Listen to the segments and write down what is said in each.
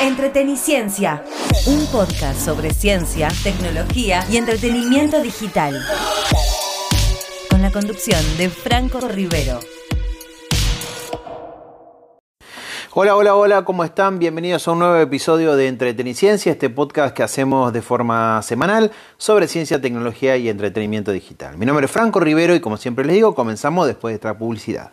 Entreteniciencia, un podcast sobre ciencia, tecnología y entretenimiento digital. Con la conducción de Franco Rivero. Hola, hola, hola, ¿cómo están? Bienvenidos a un nuevo episodio de Entreteniciencia, este podcast que hacemos de forma semanal sobre ciencia, tecnología y entretenimiento digital. Mi nombre es Franco Rivero y como siempre les digo, comenzamos después de esta publicidad.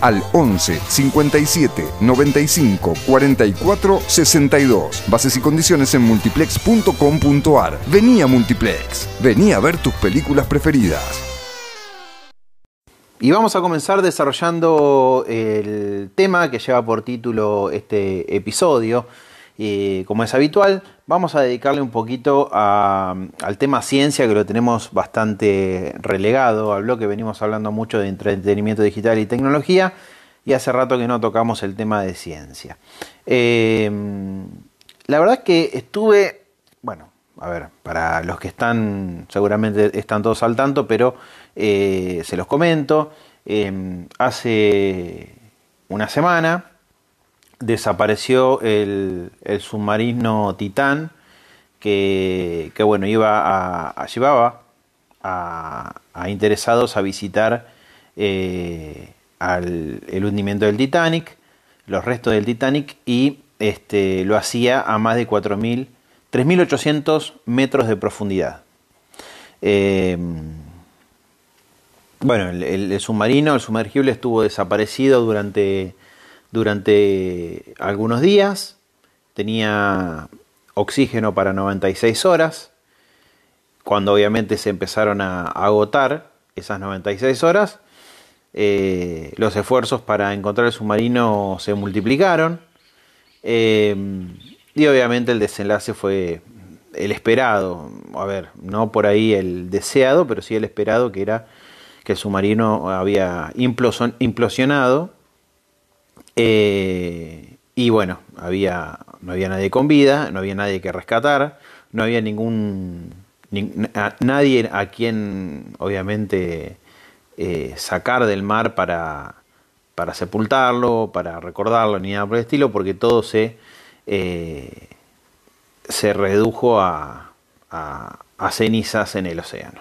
al 11 57 95 44 62. Bases y condiciones en multiplex.com.ar. Vení a Multiplex. Vení a ver tus películas preferidas. Y vamos a comenzar desarrollando el tema que lleva por título este episodio. Y como es habitual, vamos a dedicarle un poquito al tema ciencia, que lo tenemos bastante relegado, al bloque venimos hablando mucho de entretenimiento digital y tecnología, y hace rato que no tocamos el tema de ciencia. Eh, la verdad es que estuve, bueno, a ver, para los que están, seguramente están todos al tanto, pero eh, se los comento, eh, hace una semana, desapareció el, submarino Titán que, bueno, iba a, llevaba a, interesados a visitar eh, el hundimiento del Titanic, los restos del Titanic y este, lo hacía a más de 4.000, 3.800 metros de profundidad. Em, bueno, el, submarino, el sumergible estuvo desaparecido durante durante algunos días, tenía oxígeno para 96 horas, cuando obviamente se empezaron a agotar esas 96 horas, eh, los esfuerzos para encontrar el submarino se multiplicaron eh, y obviamente el desenlace fue el esperado, a ver, no por ahí el deseado, pero sí el esperado que era que el submarino había implosionado eh, y bueno, no había nadie con vida, no había nadie que rescatar, no había ningún nadie a quien obviamente eh, sacar del mar para, para sepultarlo, para recordarlo, ni nada por el estilo, porque todo se, eh, se redujo a, cenizas en el océano.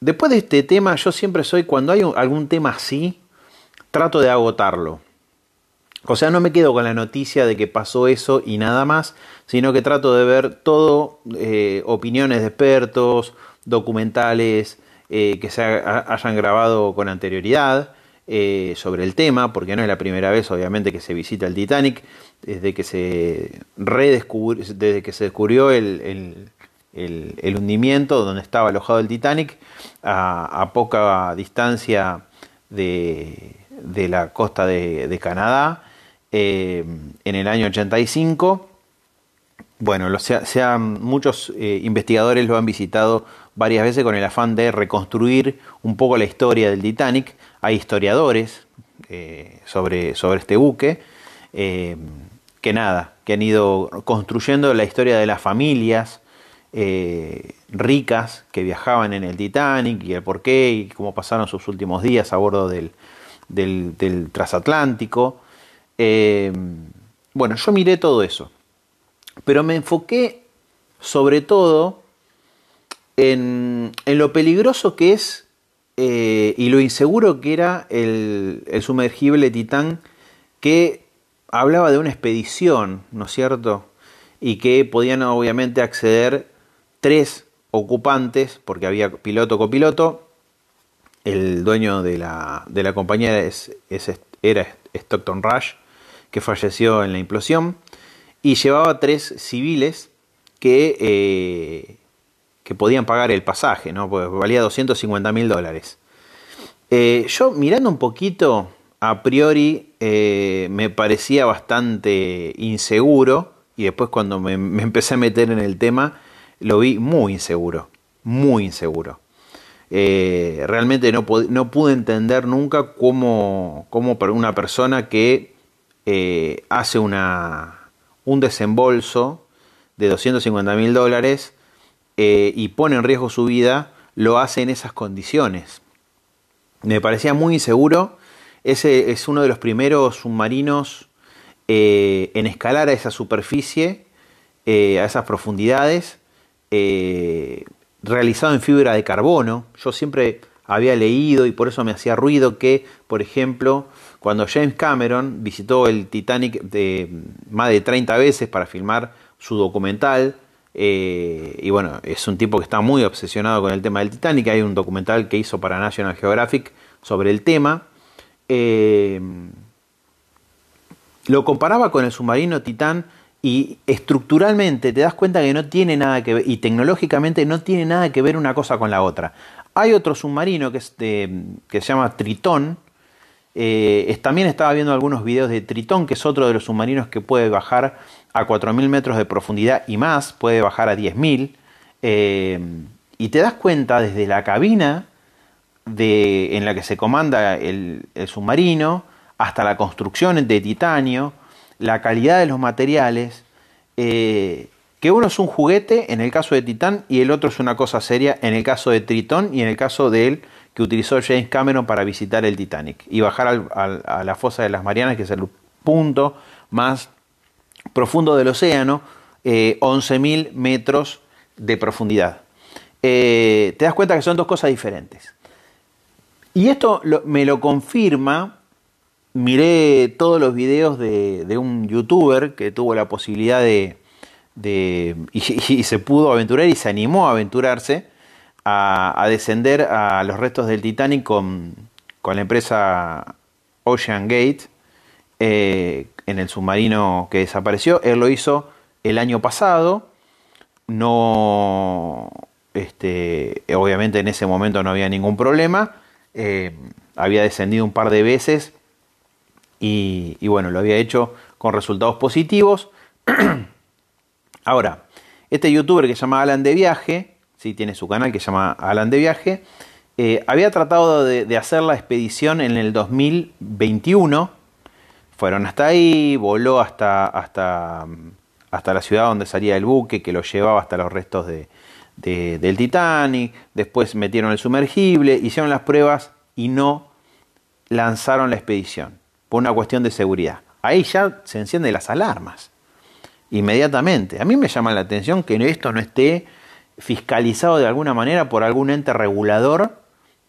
después de este tema, yo siempre soy, cuando hay algún tema así, trato de agotarlo. O sea, no me quedo con la noticia de que pasó eso y nada más, sino que trato de ver todo, eh, opiniones de expertos, documentales eh, que se hayan grabado con anterioridad eh, sobre el tema, porque no es la primera vez, obviamente, que se visita el Titanic, desde que se redescubrió, desde que se descubrió el, hundimiento donde estaba alojado el Titanic, a poca distancia de de la costa de, Canadá eh, en el año 85. Bueno, muchos eh, investigadores lo han visitado varias veces con el afán de reconstruir un poco la historia del Titanic. Hay historiadores eh, sobre, sobre este buque que nada, que han ido construyendo la historia de las familias ricas que viajaban en el Titanic y el por qué y cómo pasaron sus últimos días a bordo del, del, transatlántico. Eh, bueno, yo miré todo eso, pero me enfoqué sobre todo en, lo peligroso que es eh, y lo inseguro que era el, sumergible Titán que hablaba de una expedición, ¿no es cierto? Y que podían obviamente acceder tres ocupantes, porque había piloto copiloto, el dueño de la, de la compañía es, era Stockton Rush, que falleció en la implosión, y llevaba tres civiles que, eh, que podían pagar el pasaje, ¿no? Pues valía 250 mil dólares. Eh, yo mirando un poquito a priori eh, me parecía bastante inseguro y después cuando me, empecé a meter en el tema lo vi muy inseguro, muy inseguro. Eh, realmente no, pude entender nunca cómo, cómo una persona que eh, hace una, un desembolso de 250 mil dólares y pone en riesgo su vida, lo hace en esas condiciones. Me parecía muy inseguro ese es uno de los primeros submarinos eh, en escalar a esa superficie, eh, a esas profundidades, eh, realizado en fibra de carbono. Yo siempre había leído y por eso me hacía ruido que, por ejemplo, cuando James Cameron visitó el Titanic más de 30 veces para filmar su documental, y bueno, es un tipo que está muy obsesionado con el tema del Titanic, hay un documental que hizo para National Geographic sobre el tema, eh, lo comparaba con el submarino Titán y estructuralmente te das cuenta que no tiene nada que ver, y tecnológicamente no tiene nada que ver una cosa con la otra. Hay otro submarino que, que se llama Tritón. Eh, también estaba viendo algunos videos de Tritón, que es otro de los submarinos que puede bajar a 4.000 metros de profundidad y más, puede bajar a 10.000. Eh, y te das cuenta desde la cabina de, en la que se comanda el, submarino, hasta la construcción de titanio, la calidad de los materiales, eh, que uno es un juguete en el caso de Titán y el otro es una cosa seria en el caso de Tritón y en el caso de él que utilizó James Cameron para visitar el Titanic y bajar a la fosa de las Marianas, que es el punto más profundo del océano, eh, 11.000 metros de profundidad. Eh, te das cuenta que son dos cosas diferentes. Y esto me lo confirma, miré todos los videos de, un youtuber que tuvo la posibilidad de, y, se pudo aventurar y se animó a aventurarse a, descender a los restos del Titanic con, la empresa Ocean Gate eh, en el submarino que desapareció. Él lo hizo el año pasado. No, este, obviamente en ese momento no había ningún problema eh, había descendido un par de veces y, bueno, lo había hecho con resultados positivos. Ahora, este youtuber que se llama Alan de Viaje, sí, tiene su canal que se llama Alan de Viaje, eh, había tratado de, hacer la expedición en el 2021. Fueron hasta ahí, voló hasta, hasta, hasta la ciudad donde salía el buque que lo llevaba hasta los restos de, del Titanic, después metieron el sumergible, hicieron las pruebas y no lanzaron la expedición por una cuestión de seguridad. Ahí ya se encienden las alarmas inmediatamente. A mí me llama la atención que esto no esté fiscalizado de alguna manera por algún ente regulador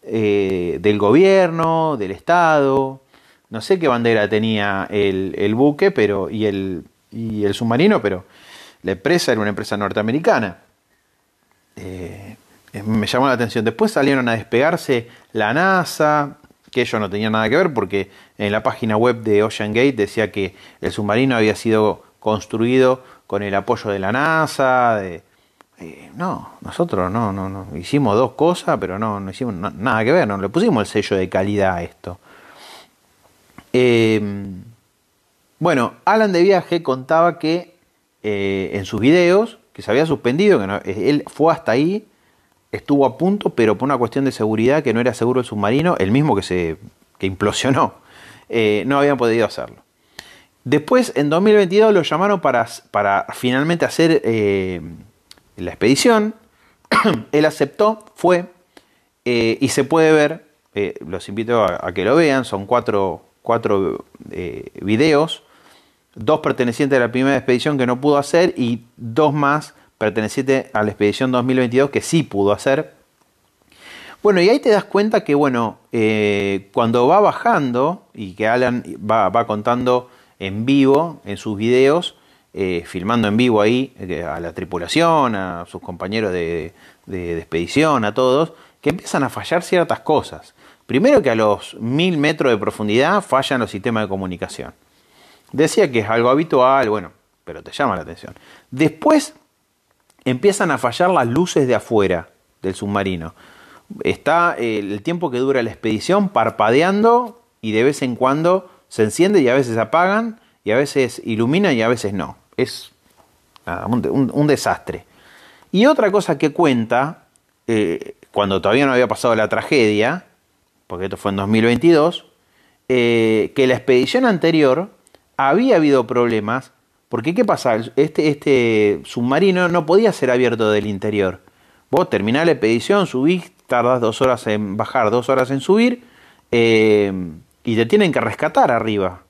eh, del gobierno, del Estado. No sé qué bandera tenía el, buque pero, y, el, y el submarino, pero la empresa era una empresa norteamericana. Eh, me llamó la atención. Después salieron a despegarse la NASA, que ellos no tenían nada que ver porque en la página web de Ocean Gate decía que el submarino había sido construido con el apoyo de la NASA. Eh, no, nosotros no, no, no. Hicimos dos cosas, pero no, no hicimos nada que ver, no le pusimos el sello de calidad a esto. Em, bueno, Alan de Viaje contaba que eh, en sus videos que se había suspendido, que él fue hasta ahí, estuvo a punto, pero por una cuestión de seguridad, que no era seguro el submarino, el mismo que se que implosionó, eh, no habían podido hacerlo. Después, en 2022, lo llamaron para, para finalmente hacer eh, la expedición. él aceptó, fue, eh, y se puede ver, los invito a, a, que lo vean, son cuatro, cuatro videos dos pertenecientes a la primera expedición que no pudo hacer y dos más pertenecientes a la expedición 2022 que sí pudo hacer. Bueno, y ahí te das cuenta que, bueno, eh, cuando va bajando y que Alan va, contando en vivo en sus videos, eh, filmando en vivo ahí eh, a la tripulación, a sus compañeros de, de, expedición, a todos, que empiezan a fallar ciertas cosas. Primero que a los mil metros de profundidad fallan los sistemas de comunicación. Decía que es algo habitual, bueno, pero te llama la atención. Después empiezan a fallar las luces de afuera del submarino. Está el tiempo que dura la expedición parpadeando y de vez en cuando se enciende y a veces apagan y a veces ilumina y a veces no. Es un, desastre. Y otra cosa que cuenta, eh, cuando todavía no había pasado la tragedia, porque esto fue en 2022, eh, que la expedición anterior había habido problemas, porque ¿qué pasa? Este, este submarino no podía ser abierto del interior. Vos terminás la expedición, subís, tardás dos horas en bajar, dos horas en subir, eh, y te tienen que rescatar arriba.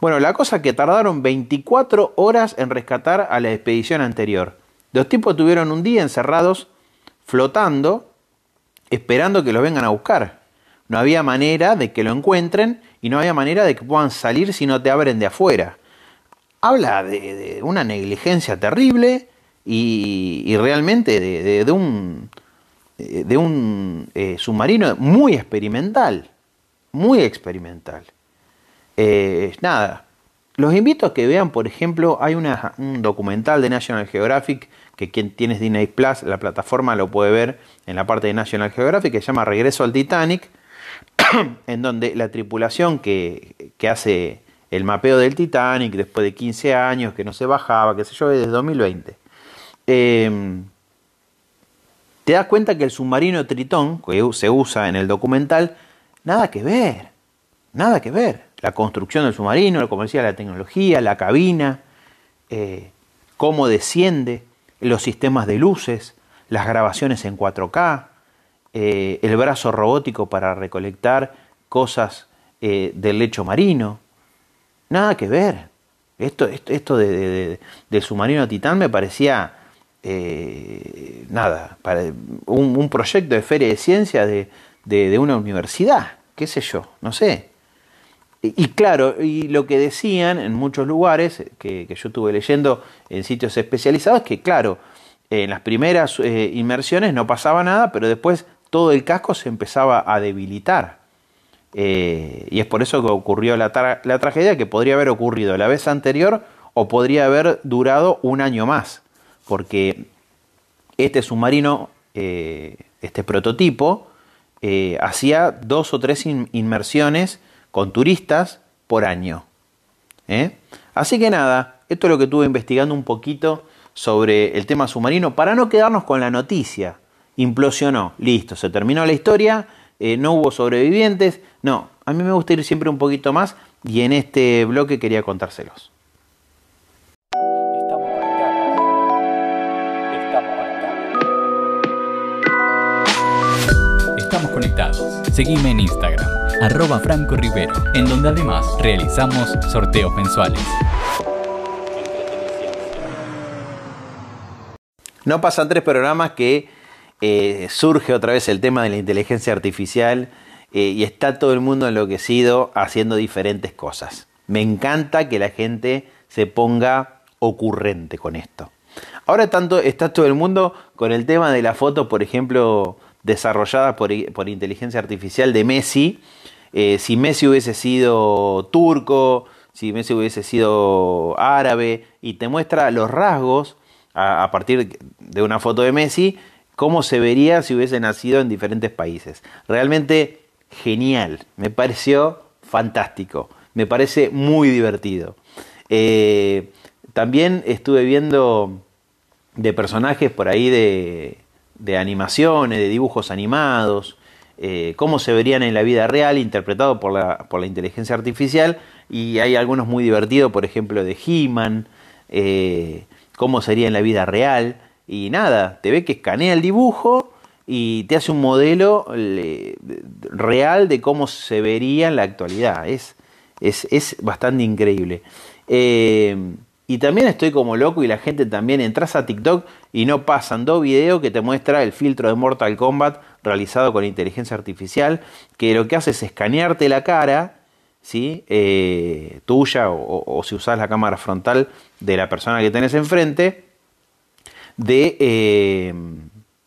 Bueno, la cosa es que tardaron 24 horas en rescatar a la expedición anterior. Los tipos tuvieron un día encerrados, flotando, esperando que los vengan a buscar. No había manera de que lo encuentren y no había manera de que puedan salir si no te abren de afuera. Habla de, una negligencia terrible y, realmente de, un, eh, submarino muy experimental, muy experimental. Eh, nada, los invito a que vean, por ejemplo, hay un documental de National Geographic que quien tiene Disney Plus, la plataforma lo puede ver en la parte de National Geographic, que se llama Regreso al Titanic, en donde la tripulación que, hace el mapeo del Titanic después de 15 años, que no se bajaba, que sé yo, desde 2020, em, te das cuenta que el submarino Tritón, que se usa en el documental, nada que ver, nada que ver la construcción del submarino, como decía, la tecnología, la cabina, eh, cómo desciende, los sistemas de luces, las grabaciones en 4K, eh, el brazo robótico para recolectar cosas eh, del lecho marino. Nada que ver. Esto, esto, de, del submarino Titán me parecía nada, para un, proyecto de feria de ciencia de, de una universidad, qué sé yo, no sé. Y, claro, y lo que decían en muchos lugares, que, yo estuve leyendo en sitios especializados, que claro, en las primeras eh, inmersiones no pasaba nada, pero después todo el casco se empezaba a debilitar. Eh, y es por eso que ocurrió la, tragedia que podría haber ocurrido la vez anterior o podría haber durado un año más, porque este submarino, eh, este prototipo, hacía dos o tres inmersiones con turistas por año. ¿eh? Así que nada, esto es lo que estuve investigando un poquito sobre el tema submarino para no quedarnos con la noticia. Implosionó, listo, se terminó la historia, eh, no hubo sobrevivientes. No, a mí me gusta ir siempre un poquito más y en este bloque quería contárselos. Estamos conectados. Estamos conectados. Seguime en Instagram arroba Franco Rivero, en donde además realizamos sorteos mensuales. No pasan tres programas que eh, surge otra vez el tema de la inteligencia artificial eh, y está todo el mundo enloquecido haciendo diferentes cosas. Me encanta que la gente se ponga ocurrente con esto. Ahora tanto está todo el mundo con el tema de la foto, por ejemplo, desarrollada por, por inteligencia artificial de Messi, eh, si Messi hubiese sido turco, si Messi hubiese sido árabe, y te muestra los rasgos a, partir de una foto de Messi, cómo se vería si hubiese nacido en diferentes países. Realmente genial, me pareció fantástico, me parece muy divertido. Eh, también estuve viendo de personajes por ahí de, animaciones, de dibujos animados, eh, cómo se verían en la vida real, interpretado por la, por la inteligencia artificial, y hay algunos muy divertidos, por ejemplo, de He-Man, eh, cómo sería en la vida real, y nada, te ve que escanea el dibujo y te hace un modelo real de cómo se vería en la actualidad. Es, es, bastante increíble. Eh, y también estoy como loco y la gente también entras a TikTok y no pasan dos videos que te muestra el filtro de Mortal Kombat realizado con inteligencia artificial, que lo que hace es escanearte la cara, ¿sí? Eh, tuya o, si usas la cámara frontal de la persona que tenés enfrente, de, eh,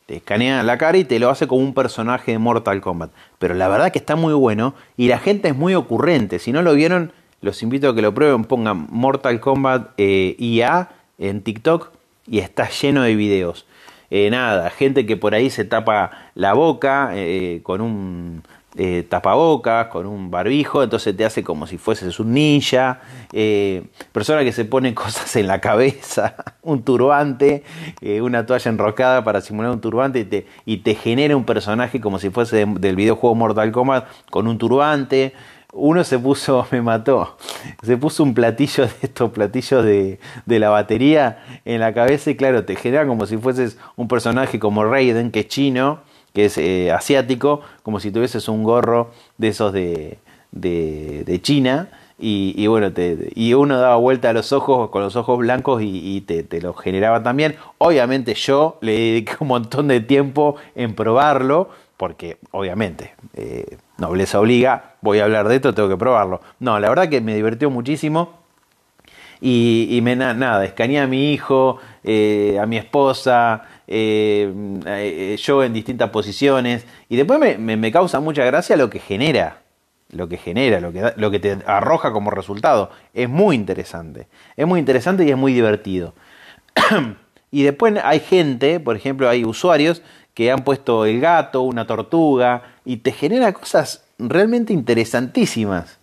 te escanea la cara y te lo hace como un personaje de Mortal Kombat. Pero la verdad que está muy bueno y la gente es muy ocurrente. Si no lo vieron, los invito a que lo prueben, pongan Mortal Kombat eh, IA en TikTok y está lleno de videos. Eh, nada, gente que por ahí se tapa la boca eh, con un eh, tapabocas, con un barbijo, entonces te hace como si fueses un ninja, eh, persona que se pone cosas en la cabeza, un turbante, eh, una toalla enrocada para simular un turbante y te, y te genera un personaje como si fuese del videojuego Mortal Kombat con un turbante. Uno se puso, me mató, se puso un platillo de estos platillos de, de la batería en la cabeza y claro, te genera como si fueses un personaje como Raiden, que es chino, que es eh, asiático, como si tuvieses un gorro de esos de, de, China. Y, bueno, y uno daba vuelta a los ojos con los ojos blancos y, te, te, lo generaba también. Obviamente yo le dediqué un montón de tiempo en probarlo, porque obviamente eh, nobleza obliga, voy a hablar de esto, tengo que probarlo. No, la verdad que me divirtió muchísimo. Y, y me nada, escaneé a mi hijo, eh, a mi esposa, eh, eh, yo en distintas posiciones. Y después me, causa mucha gracia lo que genera. Lo que genera, lo que, lo que te arroja como resultado. Es muy interesante. Es muy interesante y es muy divertido. y después hay gente, por ejemplo, hay usuarios que han puesto el gato, una tortuga, y te genera cosas realmente interesantísimas.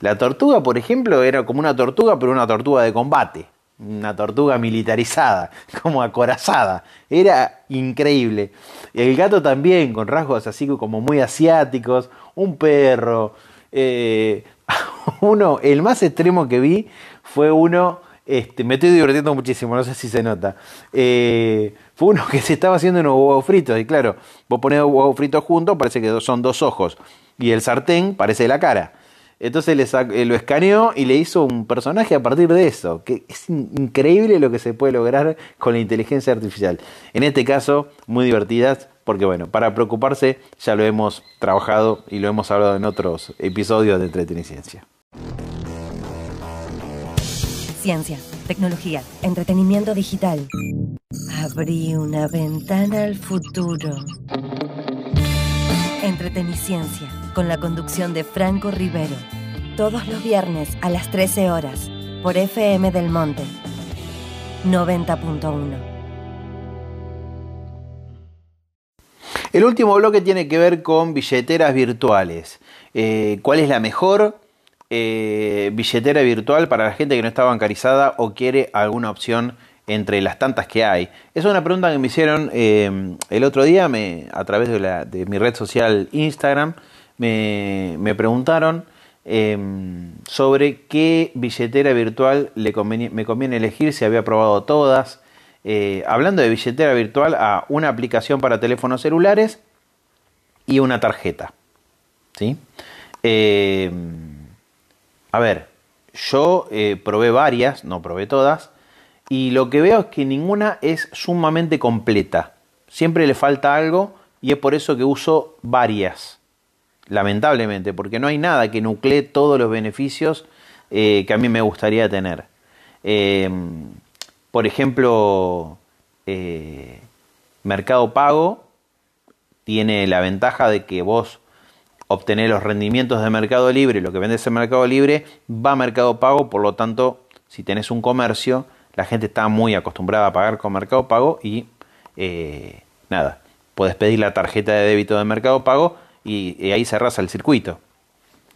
La tortuga, por ejemplo, era como una tortuga, pero una tortuga de combate una tortuga militarizada, como acorazada. Era increíble. El gato también, con rasgos así como muy asiáticos. Un perro. Eh, uno, el más extremo que vi fue uno. Este, me estoy divirtiendo muchísimo, no sé si se nota. Eh, fue uno que se estaba haciendo unos huevos fritos. Y claro, vos ponés huevos fritos juntos, parece que son dos ojos. Y el sartén parece la cara. Entonces eh, lo escaneó y le hizo un personaje a partir de eso. Que es increíble lo que se puede lograr con la inteligencia artificial. En este caso, muy divertidas, porque bueno, para preocuparse ya lo hemos trabajado y lo hemos hablado en otros episodios de Entreteniciencia. Ciencia, tecnología, entretenimiento digital. Abrí una ventana al futuro. Entreteniciencia, con la conducción de Franco Rivero. Todos los viernes a las 13 horas, por FM del Monte. 90.1. El último bloque tiene que ver con billeteras virtuales. Eh, ¿Cuál es la mejor eh, billetera virtual para la gente que no está bancarizada o quiere alguna opción entre las tantas que hay? Es una pregunta que me hicieron eh, el otro día a través de, mi red social Instagram. Me, me preguntaron em, sobre qué billetera virtual le me conviene elegir, si había probado todas. Eh, hablando de billetera virtual, a una aplicación para teléfonos celulares y una tarjeta. ¿sí? Em, a ver, yo eh, probé varias, no probé todas, y lo que veo es que ninguna es sumamente completa. Siempre le falta algo y es por eso que uso varias. Lamentablemente, porque no hay nada que nuclee todos los beneficios eh, que a mí me gustaría tener. Eh, por ejemplo, eh, Mercado Pago tiene la ventaja de que vos obtenés los rendimientos de Mercado Libre, lo que vendes en Mercado Libre va a Mercado Pago, por lo tanto, si tenés un comercio, la gente está muy acostumbrada a pagar con Mercado Pago y eh, nada, puedes pedir la tarjeta de débito de Mercado Pago y, ahí cerrás el circuito.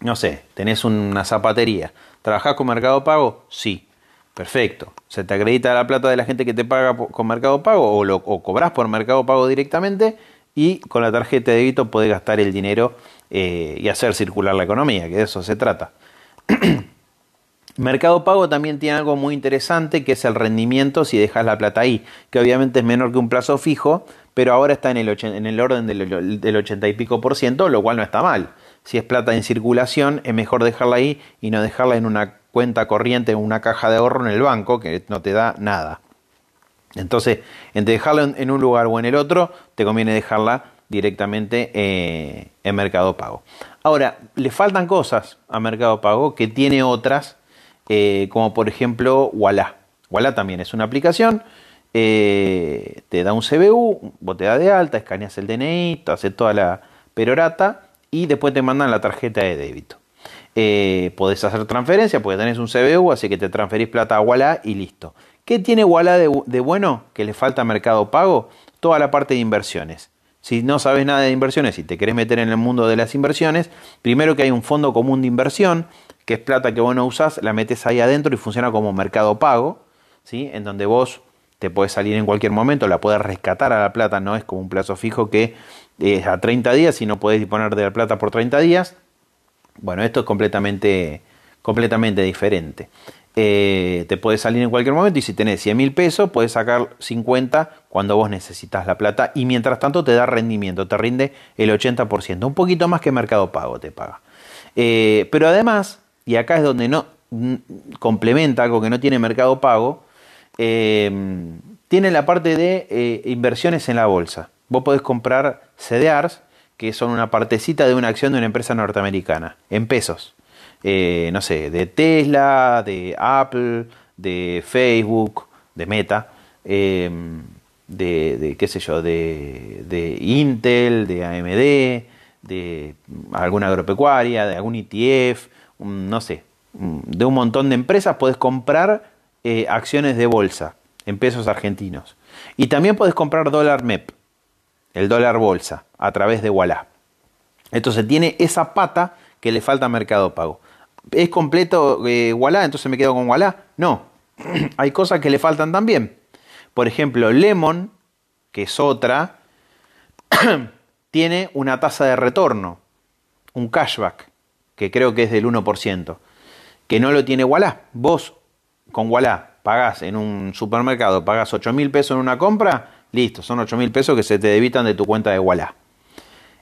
No sé, tenés una zapatería. ¿Trabajás con Mercado Pago? Sí. Perfecto. Se te acredita la plata de la gente que te paga con Mercado Pago o, lo, o cobras por Mercado Pago directamente y con la tarjeta de débito podés gastar el dinero eh, y hacer circular la economía, que de eso se trata. Mercado Pago también tiene algo muy interesante que es el rendimiento si dejas la plata ahí, que obviamente es menor que un plazo fijo, pero ahora está en el, en el orden del, del 80 y pico por ciento, lo cual no está mal. Si es plata en circulación, es mejor dejarla ahí y no dejarla en una cuenta corriente, en una caja de ahorro en el banco, que no te da nada. Entonces, entre dejarla en un lugar o en el otro, te conviene dejarla directamente eh, en Mercado Pago. Ahora, le faltan cosas a Mercado Pago que tiene otras eh, como por ejemplo Walla. Walla también es una aplicación, eh, te da un CBU, vos te da de alta, escaneas el DNI, te hace toda la perorata y después te mandan la tarjeta de débito. Eh, podés hacer transferencia porque tenés un CBU, así que te transferís plata a Walla y listo. ¿Qué tiene Walla de, bueno? Que le falta mercado pago, toda la parte de inversiones. si no sabes nada de inversiones y te querés meter en el mundo de las inversiones, primero que hay un fondo común de inversión, que es plata que vos no usás, la metes ahí adentro y funciona como mercado pago, ¿sí? en donde vos te puedes salir en cualquier momento, la puedes rescatar a la plata, no es como un plazo fijo que es a 30 días y no puedes disponer de la plata por 30 días. Bueno, esto es completamente, completamente diferente. Eh, te puedes salir en cualquier momento y si tenés 100 mil pesos, puedes sacar 50 cuando vos necesitas la plata y mientras tanto te da rendimiento, te rinde el 80%, un poquito más que Mercado Pago te paga. Eh, pero además, y acá es donde no complementa algo que no tiene Mercado Pago, eh, tiene la parte de inversiones en la bolsa. Vos podés comprar CDRs, que son una partecita de una acción de una empresa norteamericana, en pesos. Eh, no sé, de Tesla, de Apple, de Facebook, de Meta, em, de, qué sé yo, de, de, Intel, de AMD, de alguna agropecuaria, de algún ETF, no sé, de un montón de empresas puedes comprar eh, acciones de bolsa en pesos argentinos. Y también puedes comprar dólar MEP, el dólar bolsa, a través de Walla. Entonces tiene esa pata que le falta a Mercado Pago. ¿Es completo eh, Entonces me quedo con Walla. No, hay cosas que le faltan también. Por ejemplo, Lemon, que es otra, tiene una tasa de retorno, un cashback, que creo que es del 1%, que no lo tiene Walla. Vos con Walla pagás en un supermercado, pagás 8 mil pesos en una compra, listo, son 8 mil pesos que se te debitan de tu cuenta de Walla.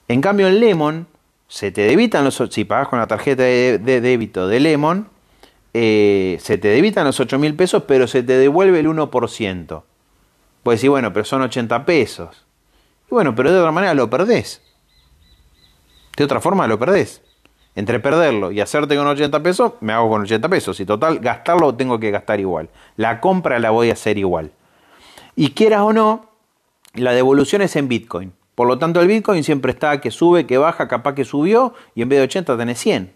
En cambio, en Lemon se te debitan los, si pagas con la tarjeta de, débito de Lemon, eh, se te debitan los 8 mil pesos, pero se te devuelve el 1%. Puedes decir, bueno, pero son 80 pesos. Y bueno, pero de otra manera lo perdés. De otra forma lo perdés. Entre perderlo y hacerte con 80 pesos, me hago con 80 pesos. Y total, gastarlo tengo que gastar igual. La compra la voy a hacer igual. Y quieras o no, la devolución es en Bitcoin. Por lo tanto, el Bitcoin siempre está que sube, que baja, capaz que subió y en vez de 80 tenés 100.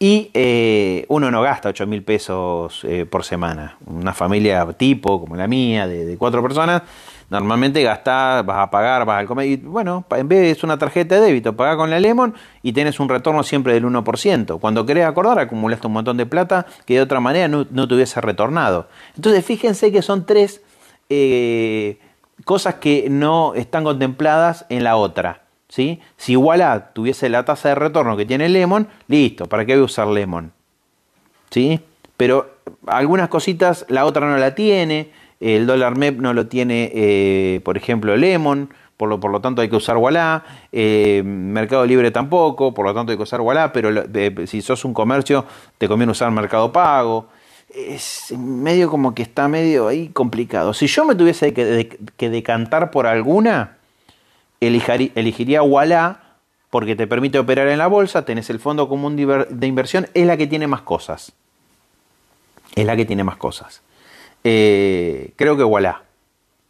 Y eh, uno no gasta 8 mil pesos eh, por semana. Una familia tipo como la mía, de, cuatro personas, normalmente gastás, vas a pagar, vas al comer. Bueno, en vez es una tarjeta de débito, pagás con la Lemon y tienes un retorno siempre del 1%. Cuando querés acordar, acumulaste un montón de plata que de otra manera no, no te hubiese retornado. Entonces, fíjense que son tres. Eh, cosas que no están contempladas en la otra. ¿sí? Si Walla tuviese la tasa de retorno que tiene Lemon, listo, ¿para qué voy a usar Lemon? ¿Sí? Pero algunas cositas la otra no la tiene, el dólar MEP no lo tiene, eh, por ejemplo, Lemon, por lo, por lo tanto hay que usar Walla, eh, Mercado Libre tampoco, por lo tanto hay que usar Walla, pero si sos un comercio te conviene usar Mercado Pago es medio como que está medio ahí complicado. Si yo me tuviese que, decantar por alguna, elegiría Walla porque te permite operar en la bolsa, tenés el fondo común de inversión, es la que tiene más cosas. Es la que tiene más cosas. Eh, creo que Walla,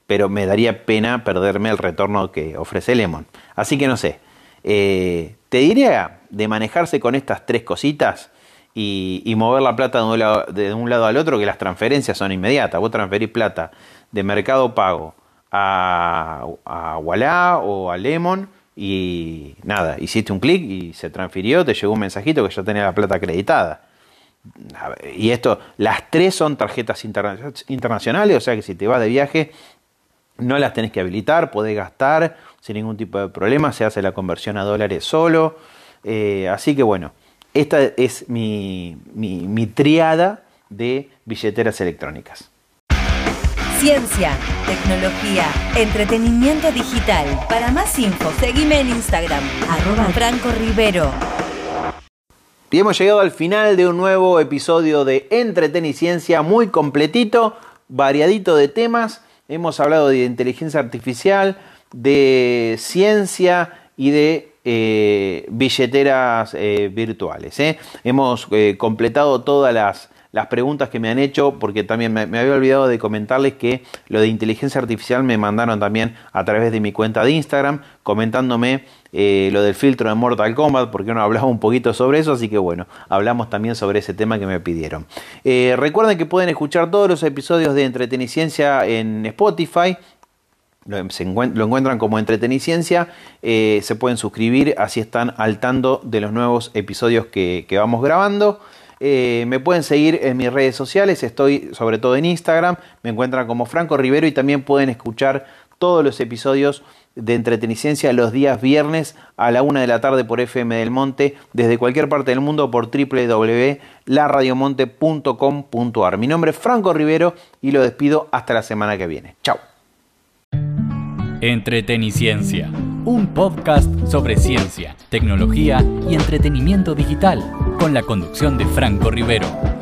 pero me daría pena perderme el retorno que ofrece Lemon. Así que no sé. Eh, te diría de manejarse con estas tres cositas y, mover la plata de un, lado, de un, lado, al otro, que las transferencias son inmediatas. Vos transferís plata de Mercado Pago a, a o a Lemon y nada, hiciste un clic y se transfirió, te llegó un mensajito que ya tenía la plata acreditada. Y esto, las tres son tarjetas internacionales, o sea que si te vas de viaje no las tenés que habilitar, podés gastar sin ningún tipo de problema, se hace la conversión a dólares solo. Eh, así que bueno, esta es mi, triada de billeteras electrónicas. Ciencia, tecnología, entretenimiento digital. Para más info, seguime en Instagram, arroba Franco Rivero. Y hemos llegado al final de un nuevo episodio de Entreteniciencia, muy completito, variadito de temas. Hemos hablado de inteligencia artificial, de ciencia y de eh, billeteras eh, virtuales. ¿eh? Hemos completado todas las, preguntas que me han hecho, porque también me, había olvidado de comentarles que lo de inteligencia artificial me mandaron también a través de mi cuenta de Instagram, comentándome lo del filtro de Mortal Kombat, porque uno hablaba un poquito sobre eso, así que bueno, hablamos también sobre ese tema que me pidieron. recuerden que pueden escuchar todos los episodios de Entreteniciencia en Spotify, lo, encuentran como Entreteniciencia, eh, se pueden suscribir, así están al tanto de los nuevos episodios que, vamos grabando. Eh, me pueden seguir en mis redes sociales, estoy sobre todo en Instagram, me encuentran como Franco Rivero y también pueden escuchar todos los episodios de Entreteniciencia los días viernes a la una de la tarde por FM del Monte, desde cualquier parte del mundo por www.laradiomonte.com.ar. Mi nombre es Franco Rivero y lo despido hasta la semana que viene. Chao. Entreteniciencia, un podcast sobre ciencia, tecnología y entretenimiento digital, con la conducción de Franco Rivero.